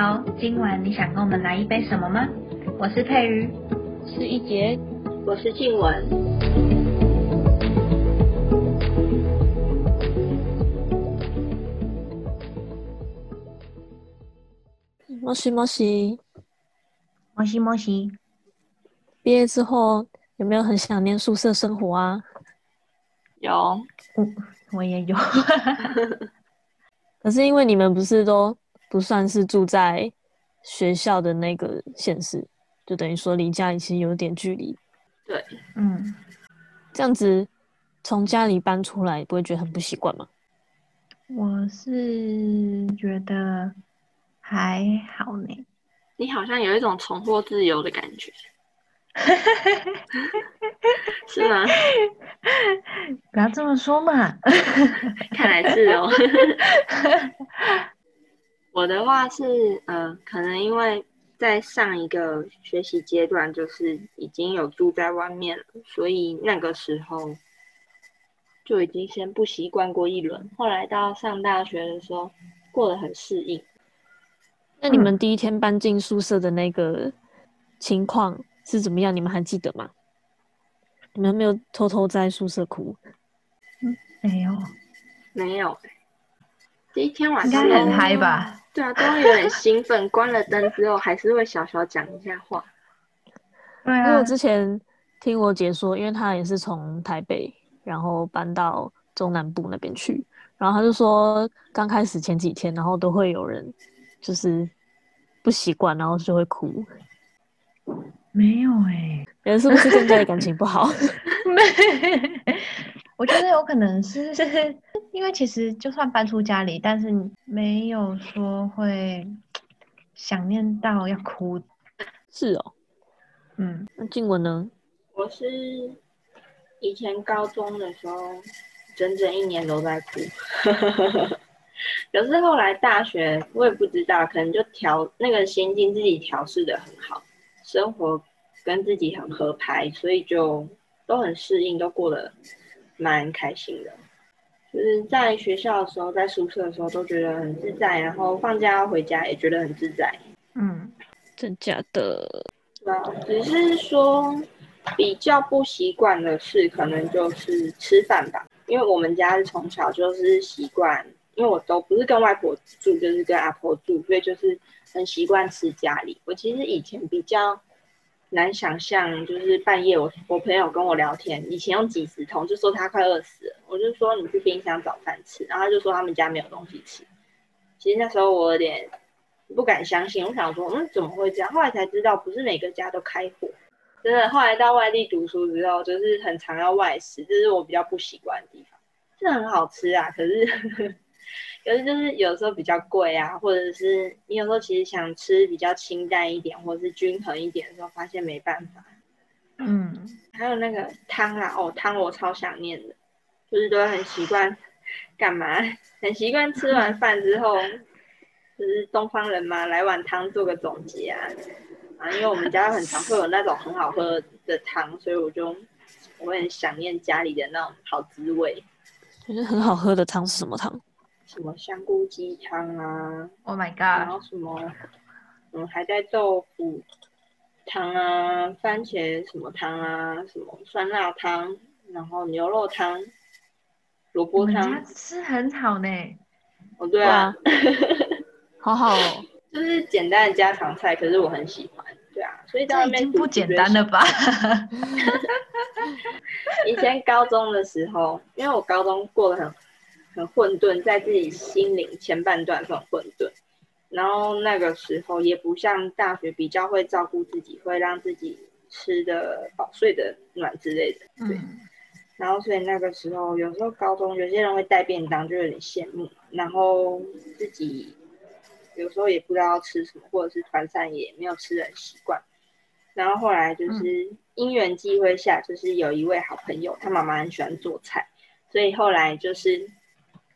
好，今晚你想跟我们来一杯什么吗？我是佩瑜，是一杰，我是静雯。莫西莫西。摩西摩西，毕业之后有没有很想念宿舍生活啊？有，我也有。可是因为你们不是都不算是住在学校的那个县市，就等于说离家里其实有点距离。对，嗯，这样子从家里搬出来，不会觉得很不习惯吗？我是觉得还好呢。你好像有一种重获自由的感觉，是吗？不要这么说嘛。看来是哦。我的话是，呃，可能因为在上一个学习阶段，就是已经有住在外面了，所以那个时候就已经先不习惯过一轮。后来到上大学的时候，过得很适应。那你们第一天搬进宿舍的那个情况是怎么样？你们还记得吗？你们没有偷偷在宿舍哭？没有，没有，第一天晚应上该很嗨吧？对啊，都会有点兴奋。关了灯之后，还是会小小讲一下话。对啊因为我，之前听我姐说，因为她也是从台北，然后搬到中南部那边去，然后她就说，刚开始前几天，然后都会有人就是不习惯，然后就会哭。没有哎、人是不是跟家里感情不好？我觉得有可能是 因为其实就算搬出家里，但是没有说会想念到要哭。是哦，嗯，那静文呢？我是以前高中的时候，整整一年都在哭。可是后来大学，我也不知道，可能就调那个心境自己调试的很好，生活跟自己很合拍，所以就都很适应，都过得蛮开心的。就是在学校的时候，在宿舍的时候都觉得很自在，然后放假要回家也觉得很自在。嗯，真假的？对啊，只是说比较不习惯的事，可能就是吃饭吧，因为我们家是从小就是习惯，因为我都不是跟外婆住，就是跟阿婆住，所以就是很习惯吃家里。我其实以前比较难想象，就是半夜我我朋友跟我聊天，以前用几十通就说他快饿死了，我就说你去冰箱找饭吃，然后他就说他们家没有东西吃。其实那时候我有点不敢相信，我想说，嗯，怎么会这样？后来才知道，不是每个家都开火。真的，后来到外地读书之后，就是很常要外食，这是我比较不习惯的地方。是很好吃啊，可是可是就是有时候比较贵啊，或者是你有时候其实想吃比较清淡一点，或者是均衡一点的时候，发现没办法。嗯，还有那个汤啊，哦，汤我超想念的，就是都很习惯干嘛？很习惯吃完饭之后，就是东方人嘛，来碗汤做个总结啊。啊，因为我们家很常会有那种很好喝的汤，所以我就我会很想念家里的那种好滋味，觉得很好喝的汤是什么汤？什么香菇鸡汤啊，Oh my god，然后什么嗯海带豆腐汤啊，番茄什么汤啊，什么酸辣汤，然后牛肉汤、萝卜汤。吃很好呢。哦，对啊，好好哦。就是简单的家常菜，可是我很喜欢。对啊，所以在这已外面读经不简单了吧？以前高中的时候，因为我高中过得很很混沌，在自己心灵前半段是很混沌，然后那个时候也不像大学比较会照顾自己，会让自己吃的饱、睡的暖之类的。对，嗯，然后所以那个时候有时候高中有些人会带便当，就有点羡慕，然后自己有时候也不知道要吃什么，或者是团餐也没有吃的很习惯。然后后来就是因缘际会下，就是有一位好朋友，他妈妈很喜欢做菜，所以后来就是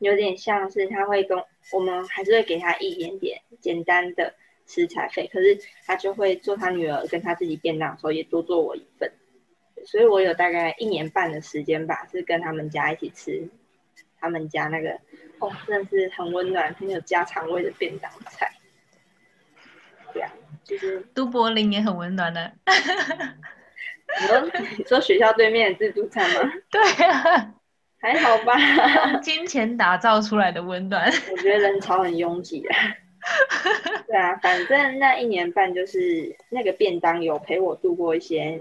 有点像是他会跟我们还是会给他一点点简单的食材费，可是他就会做他女儿跟他自己便当的时候也多做我一份，所以我有大概一年半的时间吧，是跟他们家一起吃他们家那个哦，真的是很温暖、很有家常味的便当菜。对啊就是都柏林也很温暖的。你说你说学校对面的自助餐吗？对啊，还好吧，用 金钱打造出来的温暖。我觉得人潮很拥挤啊。对啊，反正那一年半就是那个便当有陪我度过一些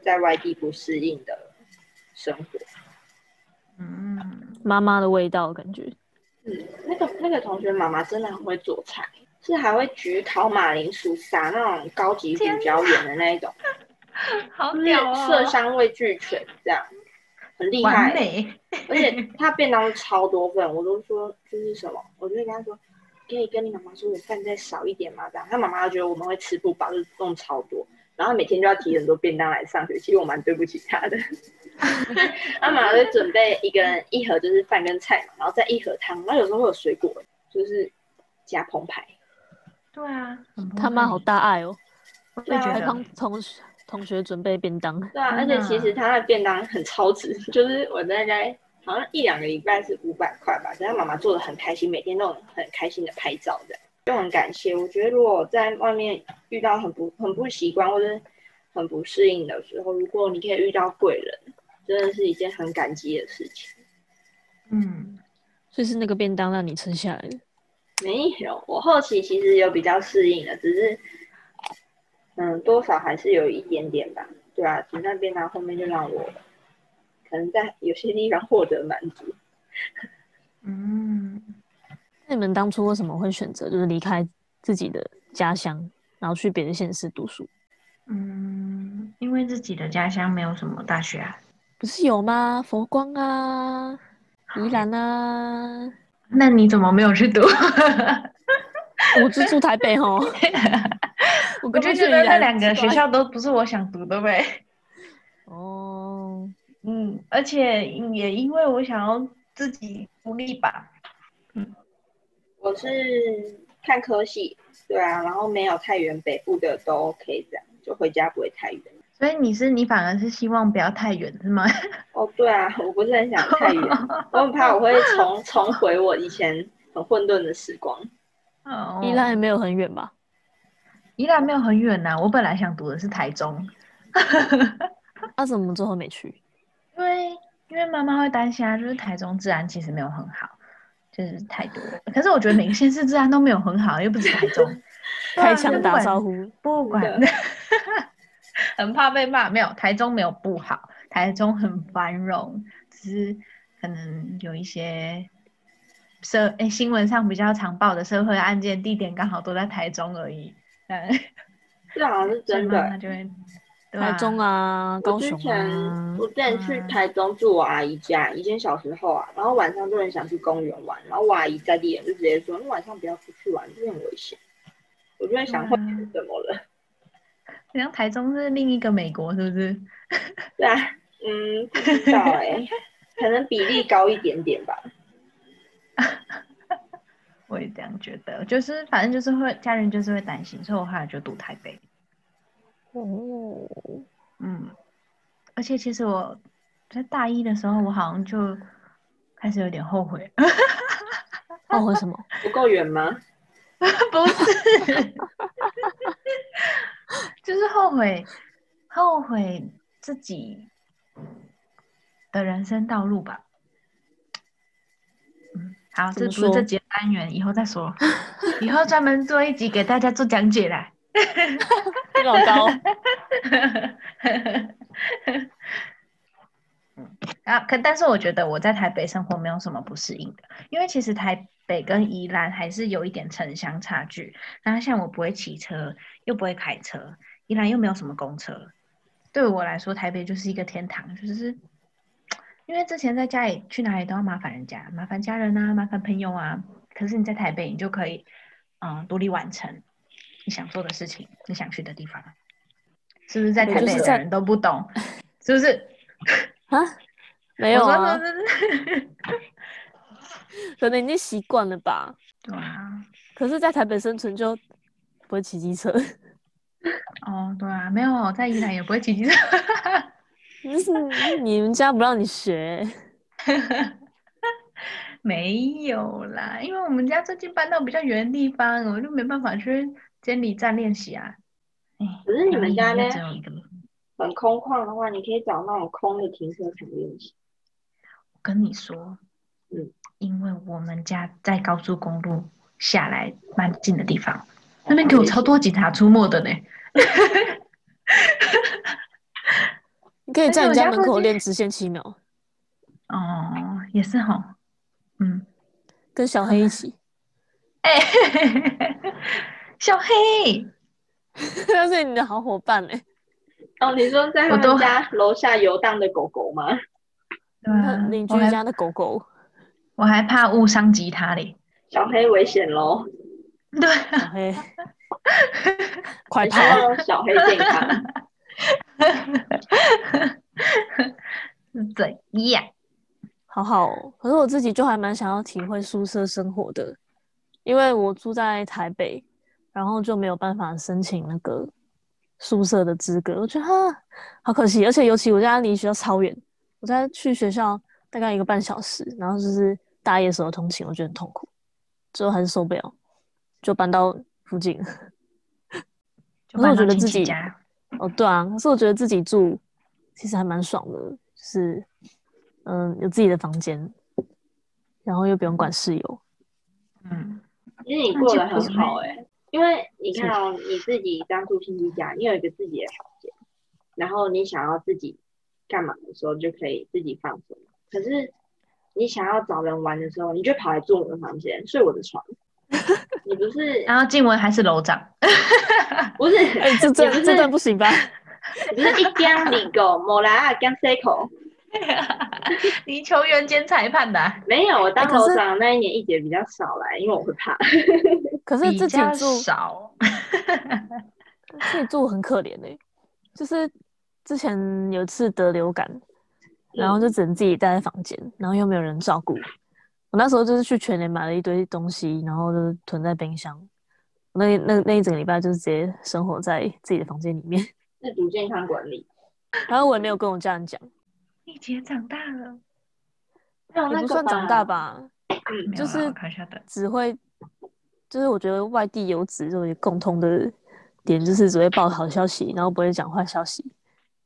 在外地不适应的生活。嗯，妈妈的味道感觉。嗯，那个那个同学妈妈真的很会做菜，是还会焗烤马铃薯，撒那种高级胡椒盐的那一种，好屌色哦，香味俱全，这样很厉害。而且他便当超多份，我都说这是什么，我就会跟他说，可以跟你妈妈说我饭再少一点嘛？这样，他妈妈觉得我们会吃不饱，就弄超多，然后每天就要提很多便当来上学，其实我蛮对不起他的。他妈妈会准备一个人一盒就是饭跟菜嘛，然后再一盒汤，然后有时候会有水果，就是加澎湃。对啊，他妈好大爱哦，对啊还我也觉得帮同学准备便当。对啊，而且其实他的便当很超值，就是我大概好像一两个礼拜是五百块吧，但他妈妈做的很开心，每天都很很开心的拍照的，就很感谢。我觉得如果在外面遇到很不很不习惯或者很不适应的时候，如果你可以遇到贵人，真的是一件很感激的事情。嗯，所以是那个便当让你撑下来的。没有，我后期其实有比较适应的，只是嗯，多少还是有一点点吧。对啊，只那便当后面就让我可能在有些地方获得满足。嗯，那你们当初为什么会选择就是离开自己的家乡，然后去别的县市读书？嗯，因为自己的家乡没有什么大学啊，不是有吗？佛光啊，宜兰啊，那你怎么没有去读？我是住台北吼。我就觉得那两个学校都不是我想读的呗。哦，嗯，而且也因为我想要自己独立吧。我是看科系，对啊，然后没有太远，北部的都 OK，这样就回家不会太远。所以你是你反而是希望不要太远是吗？哦，对啊，我不是很想太远，我很怕我会重重回我以前很混沌的时光。哦宜兰也没有很远吧？宜兰没有很远呐、我本来想读的是台中，那、怎么最后没去？因为因为妈妈会担心啊，就是台中治安其实没有很好，就是太多了。可是我觉得每个县市治安都没有很好，又不是台中。开枪打招呼，不管真，很怕被骂。没有，台中没有不好，台中很繁荣，只是可能有一些社诶新闻上比较常报的社会案件地点刚好都在台中而已。嗯，这好像是真的台中啊，我高雄之前啊，我之前去台中住我阿姨家，以前小时候啊，然后晚上就很想去公园玩，然后我阿姨在地人就直接说，你晚上不要出去玩，这很危险。我就在想，会嗯怎么了？好像台中是另一个美国，是不是？对啊，嗯，不知道哎、可能比例高一点点吧。我也这样觉得，就是反正就是会家人就是会担心，所以我后来就读台北。哦，嗯，而且其实我在大一的时候，我好像就开始有点后悔，后悔什么？不够远吗？不是，就是后悔，后悔自己的人生道路吧。嗯，好，这不是这说？节单元，以后再说，以后专门做一集给大家做讲解来。老高，啊，可但是我觉得我在台北生活没有什么不适应的，因为其实台北跟宜兰还是有一点城乡差距。然后像我不会骑车，又不会开车，宜兰又没有什么公车，对我来说台北就是一个天堂，就是因为之前在家里去哪里都要麻烦人家，麻烦家人啊，麻烦朋友啊。可是你在台北，你就可以嗯独立完成你想做的事情，你想去的地方，是不是在台北的人都不懂？是不是？啊，没有啊 可能已经习惯了吧。对啊，可是，在台北生存就不会骑机车，哦，对啊，没有在宜兰也不会骑机车，就是 你们家不让你学，没有啦，因为我们家最近搬到比较远的地方，我就没办法去监理站练习啊。哎，可是你们家呢。很空旷的话，你可以找那种空的停车场练习。我跟你说，嗯，因为我们家在高速公路下来蛮近的地方，那边给我超多警察出没的呢。你可以在你家门口练直线七秒，哦，也是哈，嗯，跟小黑一起，哎、小黑，他是你的好伙伴哎。哦，你说在他我们家楼下游荡的狗狗吗？对啊邻居家的狗狗，我还怕误伤及他嘞。小黑危险喽！对啊，小黑，快跑！小黑健康。是怎样？好好哦，可是我自己就还蛮想要体会宿舍生活的，因为我住在台北，然后就没有办法申请那个宿舍的资格，我觉得哈好可惜，而且尤其我家离学校超远，我在去学校大概一个半小时，然后就是大夜时候通勤，我觉得很痛苦，最后还是受不了，就搬到附近。可是我觉得自己哦，对啊，可是我觉得自己住其实还蛮爽的，就是嗯有自己的房间，然后又不用管室友。嗯，其实你过得很好哎、因为你看哦，你自己刚住亲戚家，你有一个自己的房间，然后你想要自己干嘛的时候就可以自己放松。可是你想要找人玩的时候，你就跑来住我的房间，睡我的床。你不是然后静雯还是楼长，不是 哎、这这这段不行吧？你不是一江里狗，某来啊江 C 口。你球员兼裁判的啊、没有，我当楼长那一年一节比较少来，因为我会怕。可是自己住少。自己住很可怜哎、就是之前有一次得流感，然后就只能自己待在房间，然后又没有人照顾。我那时候就是去全年买了一堆东西，然后就是囤在冰箱。那那那一整个礼拜就是直接生活在自己的房间里面，自主健康管理。然后我也没有跟我家人讲，你姐长大了，那不算长大吧，嗯，就是。只会，就是我觉得外地游子有一个共通的点，就是只会报好消息，然后不会讲坏消息。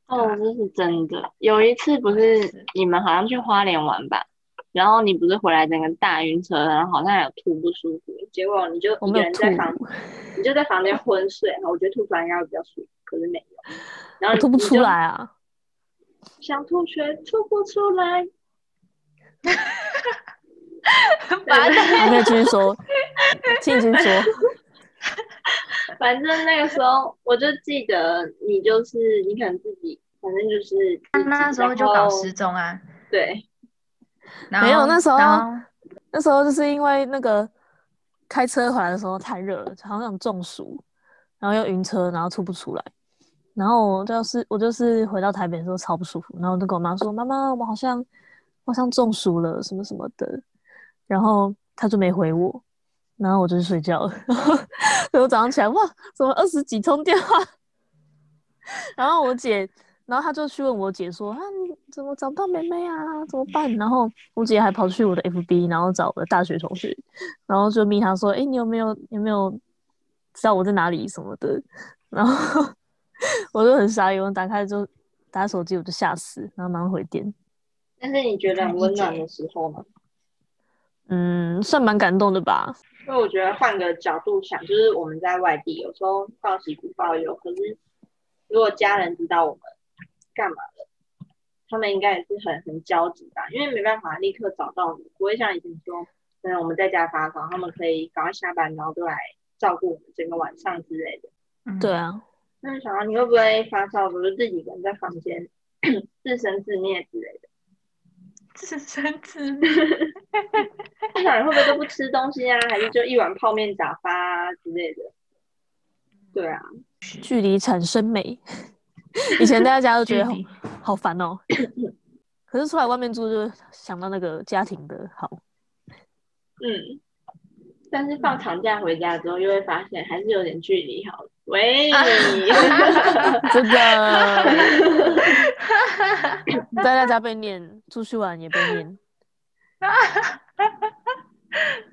哦，这是真的。有一次不是是你们好像去花莲玩吧，然后你不是回来整个大晕车，然后好像还有吐不舒服，结果你就一个我没有人在房，你就在房间昏睡。我觉得吐出来应该会比较舒服，可是没有。然后吐不出来啊！想吐却吐不出来。把你可以继续说，继续说。反正那个时候我就记得你就是你可能自己，反正就是他那时候就搞然后失踪啊，对，然后没有那时候那时候就是因为那个开车回来的时候太热了，好像中暑，然后又晕车，然后吐不出来。然后我就是我就是回到台北的时候超不舒服，然后我就跟我妈说：“妈妈，我好像我好像中暑了，什么什么的。”然后她就没回我，然后我就去睡觉了。然后我早上起来，哇，怎么二十几通电话？然后我姐，然后他就去问我姐说：“啊，你怎么找不到妹妹啊？怎么办？”然后我姐还跑去我的 FB，然后找我的大学同学，然后就密他说：“哎，你有没有有没有知道我在哪里什么的？” 然后我就很傻眼，我打开就打开手机，我就吓死，然后马上回电。但是你觉得很温暖的时候呢？嗯，算蛮感动的吧。因为我觉得换个角度想，就是我们在外地，有时候报喜不报忧，可是如果家人知道我们干嘛了，他们应该也是很很焦急吧，因为没办法立刻找到你，不会像以前说，嗯，我们在家发烧，他们可以赶快下班，然后就来照顾我们整个晚上之类的。嗯对啊，那想到你会不会发烧的时候就自己一个人在房间自生自灭之类的？自生自灭，那想你会不会都不吃东西啊？还是就一碗泡面打发啊之类的？对啊，距离产生美。以前在家都觉得好好烦哦，可是出来外面住就想到那个家庭的好。嗯，但是放长假回家之后，又会发现还是有点距离好了。喂，真的，待 在家被念，出去玩也被念，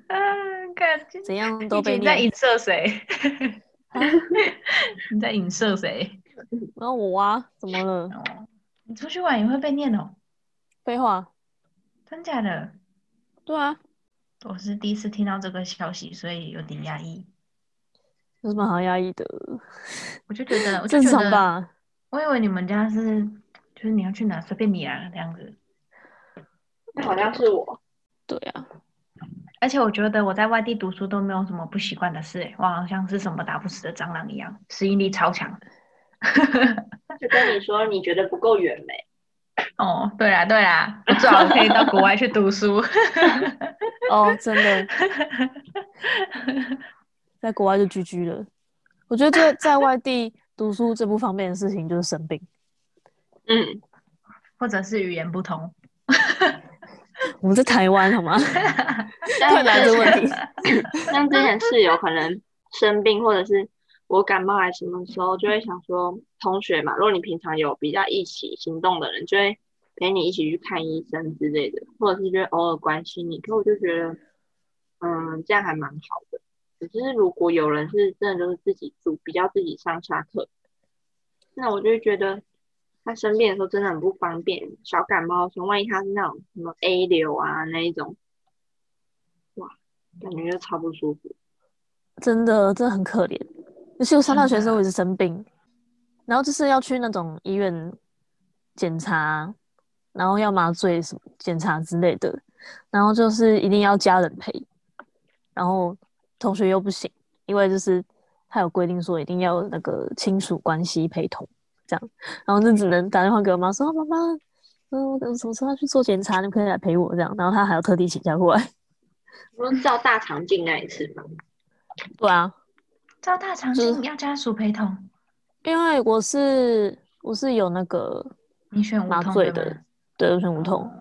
嗯，看怎样都被你在。影射谁？你在影射谁？然后我啊，怎么了？哦，你出去玩也会被念哦？废话，真假的？对啊，我是第一次听到这个消息，所以有点压抑。有什么好压抑的？我就觉得，我就正觉得，常吧？我以为你们家是，就是你要去哪随便你啊这样子。那好像是我，对啊，而且我觉得我在外地读书都没有什么不习惯的事、欸，我好像是什么打不死的蟑螂一样，适应力超强。就跟你说你觉得不够远没？哦，对啦对啦，我最好可以到国外去读书。哦，真的，在国外就居居了。我觉得在在外地读书最不方便的事情就是生病。嗯，或者是语言不通。我们在台湾好吗？但太难的问题。像之前室友可能生病，或者是我感冒还什么时候，就会想说，同学嘛，如果你平常有比较一起行动的人，就会陪你一起去看医生之类的，或者是就会偶尔关心你。可我就觉得，嗯，这样还蛮好的。只是如果有人是真的就是自己住，比较自己上下课，那我就会觉得他生病的时候真的很不方便。小感冒的时候，万一他是那种什么 A 流啊那一种，哇，感觉就超不舒服。真的，真的很可怜。尤其我上大学的时候，我一直生病，然后就是要去那种医院检查，然后要麻醉什么检查之类的，然后就是一定要家人陪，然后同学又不行，因为就是他有规定说一定要那个亲属关系陪同，这样，然后就只能打电话给我妈说，妈妈，嗯，我什么时候要去做检查，你可以来陪我这样，然后他还要特地请假过来。不是照大肠镜那一次吗？对啊，照大肠就是镜要家属陪同，因为我是我是有那个你选无麻醉的吗，对，我选无痛。哦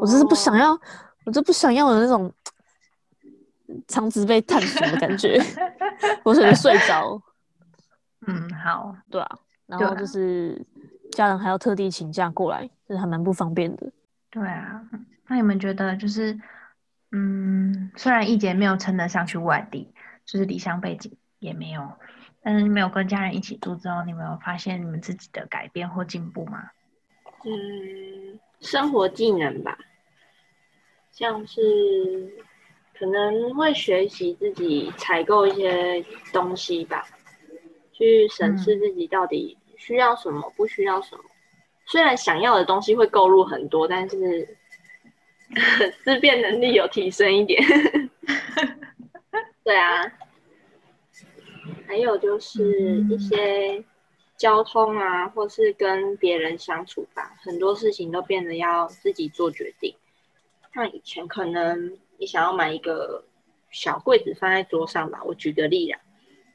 我只是不想哦要，我就不想要有那种肠子被探索的感觉，我可能睡着，嗯，好，对啊，然后就是家人还要特地请假过来，就是还蛮不方便的。对啊。那你们觉得就是，嗯，虽然一姐没有称得上去外地，就是离乡背景也没有，但是没有跟家人一起住之后，你没有发现你们自己的改变或进步吗？嗯，生活技能吧，像是可能会学习自己采购一些东西吧，去审视自己到底需要什么，不需要什么。虽然想要的东西会购入很多，但是 思辨能力有提升一点。对啊，还有就是一些交通啊，或是跟别人相处吧，很多事情都变得要自己做决定。像以前可能你想要买一个小柜子放在桌上吧，我举个例啦，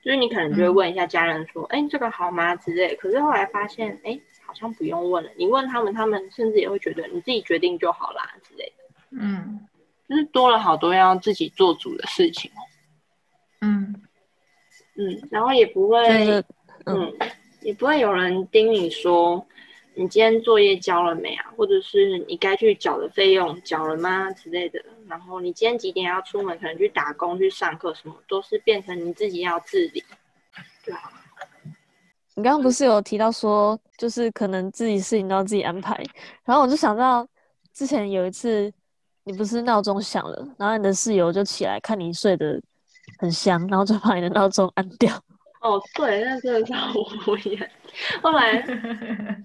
就是你可能就会问一下家人说，哎、这个好吗之类。可是后来发现，哎，好像不用问了，你问他们，他们甚至也会觉得你自己决定就好啦之类的。嗯就是多了好多要自己做主的事情哦。嗯嗯，然后也不会，就是嗯嗯，也不会有人盯你说你今天作业交了没啊，或者是你该去缴的费用缴了吗之类的。然后你今天几点要出门，可能去打工、去上课，什么都是变成你自己要自理。对啊，你刚刚不是有提到说，就是可能自己事情都要自己安排，然后我就想到之前有一次，你不是闹钟响了，然后你的室友就起来看你睡得很香，然后就把你的闹钟按掉。哦，对，那真的是好无言。后来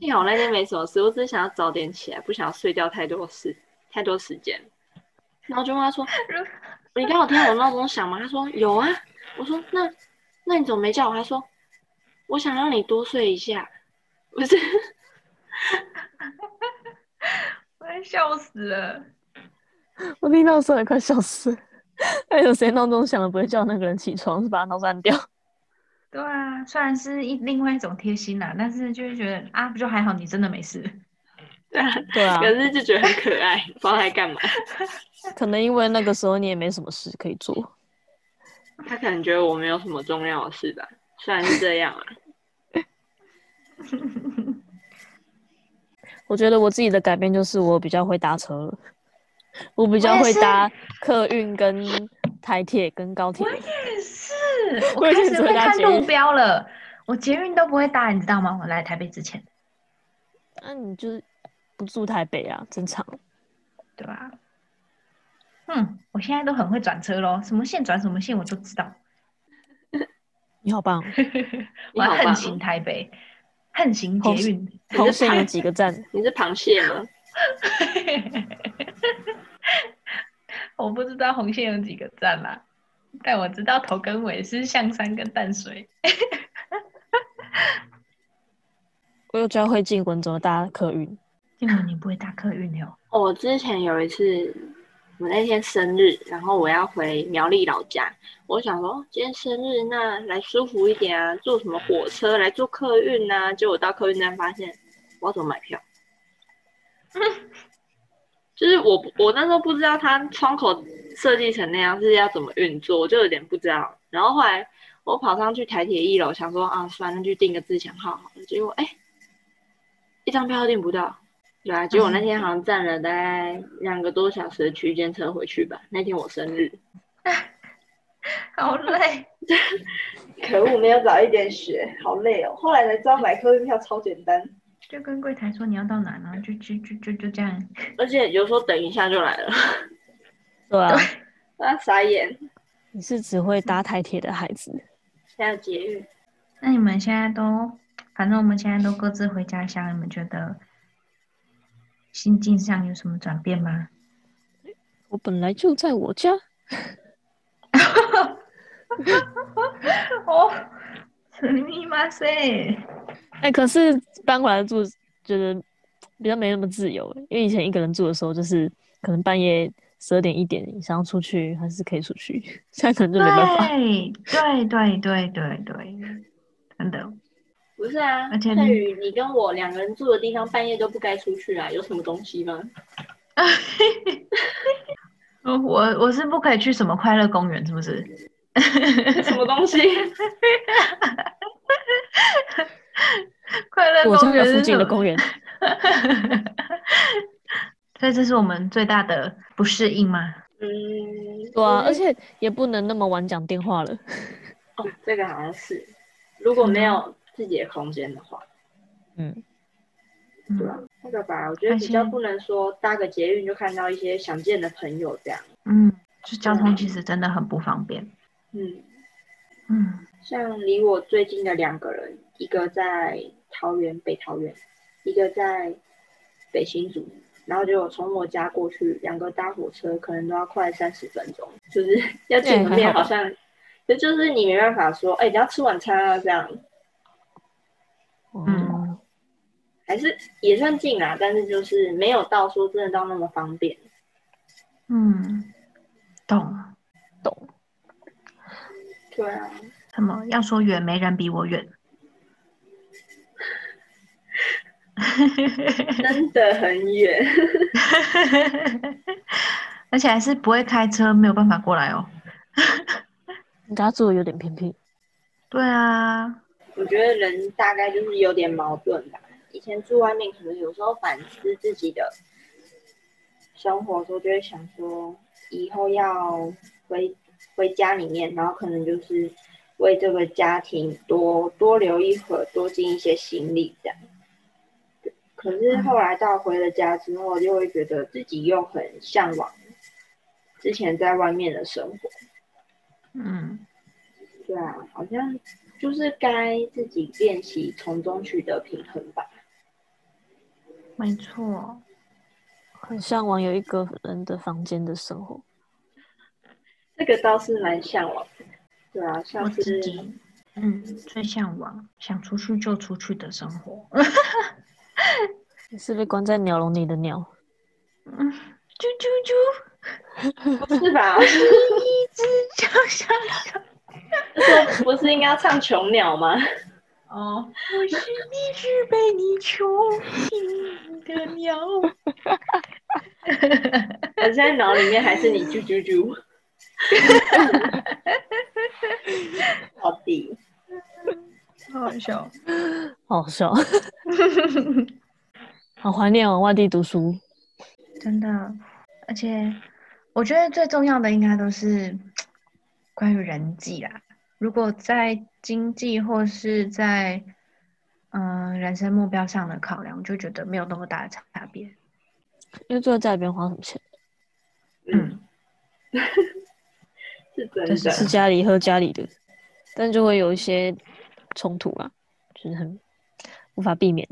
幸好那天没什么事，我只是想要早点起来，不想要睡掉太多事、太多时间。然后就问他说：“你刚好听到我闹钟响吗？”他说：“有啊。”我说：“那那你怎么没叫我？”他说：“我想让你多睡一下。”不是，我要笑死了。我听到的时候也快笑死了。那有谁闹钟响了不会叫那个人起床，是把他闹钟按掉？对啊，虽然是一另外一种贴心啦，但是就是觉得啊，不就还好，你真的没事。对啊，对啊可，是就觉得很可爱，不知道他在干嘛。可能因为那个时候你也没什么事可以做。他可能觉得我没有什么重要的事吧，虽然是这样啊。我觉得我自己的改变就是我比较会搭车了，我比较会搭客运、跟台铁、跟高铁我。也是，我开始会看路标了，我捷运都不会搭，你知道吗？我来台北之前，那、你就是不住台北啊，正常。对吧？嗯，我现在都很会转车咯，什么线转什么线我都知道。你好棒哦，我要横行台北，横行捷运。红线有几个站？你是螃蟹吗？我不知道红线有几个站啦，但我知道头跟尾是象山跟淡水。我有教会进文怎么搭客运，因为你不会搭客运的哦。哦我之前有一次，我那天生日，然后我要回苗栗老家，我想说哦今天生日，那来舒服一点啊，坐什么火车来坐客运啊？结果到客运站发现，我要怎么买票？就是我我那时候不知道它窗口设计成那样是要怎么运作，我就有点不知道。然后后来我跑上去台铁一楼，想说啊，算了，那就订个自强号好了。结果哎，一张票都订不到。对啊，结果那天好像站了大概两个多小时的区间车回去吧。那天我生日，好累，可恶，没有早一点学，好累哦。后来才知道买客运票超简单，就跟柜台说你要到哪，然后就就就就就这样。而且有时候等一下就来了，对啊，那傻眼。你是只会搭台铁的孩子。现在捷运，那你们现在都，反正我们现在都各自回家乡，你们觉得心境上有什么转变吗？我本来就在我家，哦，すみません。哎、可是搬回来住，觉得比较没那么自由，因为以前一个人住的时候，就是可能半夜十二点一点，你想要出去还是可以出去，现在可能就没办法。对对对对对对，真的。不是啊，而且佩宇，你跟我两个人住的地方，半夜都不该出去啊，有什么东西吗？我我我是不可以去什么快乐公园，是不是？ 什么东西？快乐公园附近的公园，所以这是我们最大的不适应吗？嗯，对啊，而且也不能那么晚讲电话了。哦，这个好像是，如果没有自己的空间的话，嗯，对吧？那个吧，我觉得比较不能说搭个捷运就看到一些想见的朋友这样。嗯，就交通其实真的很不方便。嗯，嗯，像离我最近的两个人，一个在桃园北桃园，一个在北新竹，然后就从我家过去，两个搭火车可能都要快三十分钟，就是 要见个面，哎还好像，就就是你没办法说，哎、你要吃晚餐啊这样，嗯，还是也算近啊，但是就是没有到说真的到那么方便。嗯，懂。懂。对啊，什么要说远，没人比我远。真的很远。而且还是不会开车，没有办法过来哦。你家住的有点偏僻，对啊，我觉得人大概就是有点矛盾吧。以前住外面，可能有时候反思自己的生活的时候，就会想说，以后要回回家里面，然后可能就是为这个家庭多多留一会儿，多尽一些心力这样。可是后来到回了家之后，就会觉得自己又很向往之前在外面的生活。嗯，对啊，好像就是该自己练习从中取得平衡吧。没错。很向往有一个人的房间的生活。这个倒是蛮向往的。对啊，像是自己，嗯，最向往想出去就出去的生活。你是被关在鸟笼里的鸟，嗯，啾啾啾，不是吧？一只小小小。这不是应该要唱囚鸟吗？哦，我是一只被你囚禁的鸟。我现在脑里面还是你啾啾啾。好的，好好笑。好好笑，好怀念哦，外地读书。真的，而且我觉得最重要的应该都是 关于人际啦，如果在经济或是在嗯、呃人生目标上的考量，就觉得没有那么大的差别。因为坐在家里边花什么钱？嗯，是真这是。吃家里喝家里的，但就会有一些冲突啊，就是很无法避免。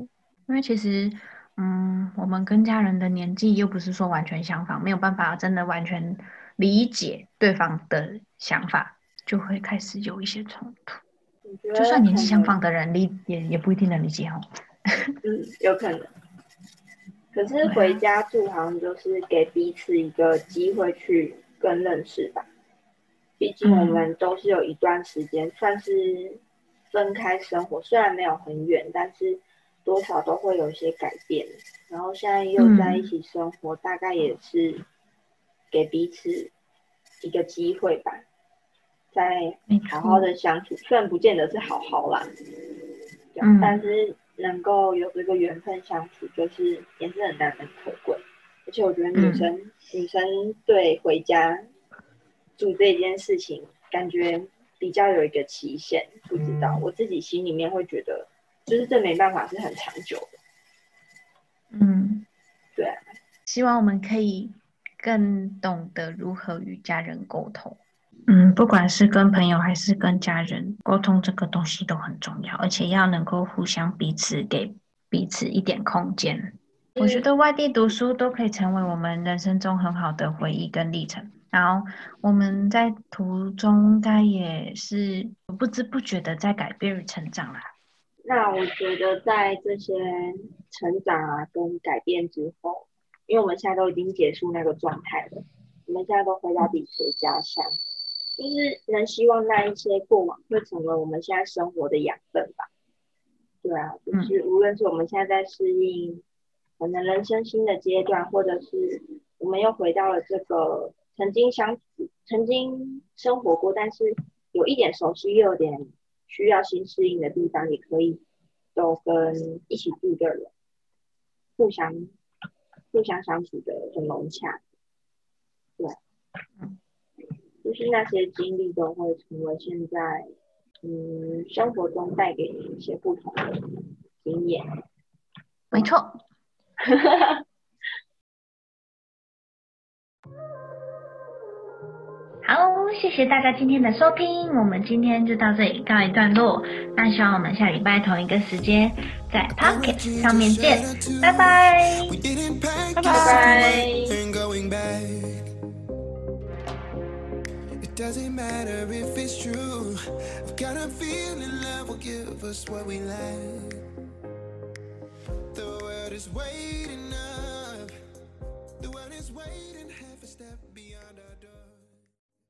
因为其实嗯，我们跟家人的年纪又不是说完全相仿，没有办法真的完全理解对方的想法，就会开始有一些冲突。我觉得就算年纪相仿的人理也也不一定能理解哦。嗯，有可能。可是回家住好像就是给彼此一个机会去更认识吧。毕竟我们都是有一段时间算是分开生活，虽然没有很远，但是多少都会有一些改变。然后现在又在一起生活，大概也是给彼此一个机会吧，再好好的相处。虽然不见得是好好啦，但是能够有这个缘分相处，就是也是很难能可贵。而且我觉得女生、女生对回家住这件事情，感觉比较有一个期限。不知道我自己心里面会觉得，就是这没办法是很长久的。嗯，对啊，希望我们可以更懂得如何与家人沟通。嗯，不管是跟朋友还是跟家人沟通，这个东西都很重要，而且要能够互相彼此给彼此一点空间。我觉得外地读书都可以成为我们人生中很好的回忆跟历程。然后我们在途中应该也是不知不觉的在改变与成长啦。那我觉得在这些成长啊跟改变之后，因为我们现在都已经结束那个状态了，我们现在都回到彼此的家乡，就是能希望那一些过往会成为我们现在生活的养分吧。对啊，就是无论是我们现在在适应可能人生新的阶段，或者是我们又回到了这个曾经相处、曾经生活过，但是有一点熟悉又有点需要新适应的地方，也可以都跟一起住的人互相互相相处的很融洽。对，就是那些经历都会成为现在嗯生活中带给你一些不同的经验。没错。好，谢谢大家今天的收听，我们今天就到这里告一段落。那希望我们下礼拜同一个时间在 Pocket 上面见，拜拜。拜拜 doesn't matter if it's true. I've got a feeling love will give us what we lack. The world is waiting up. The world is waiting.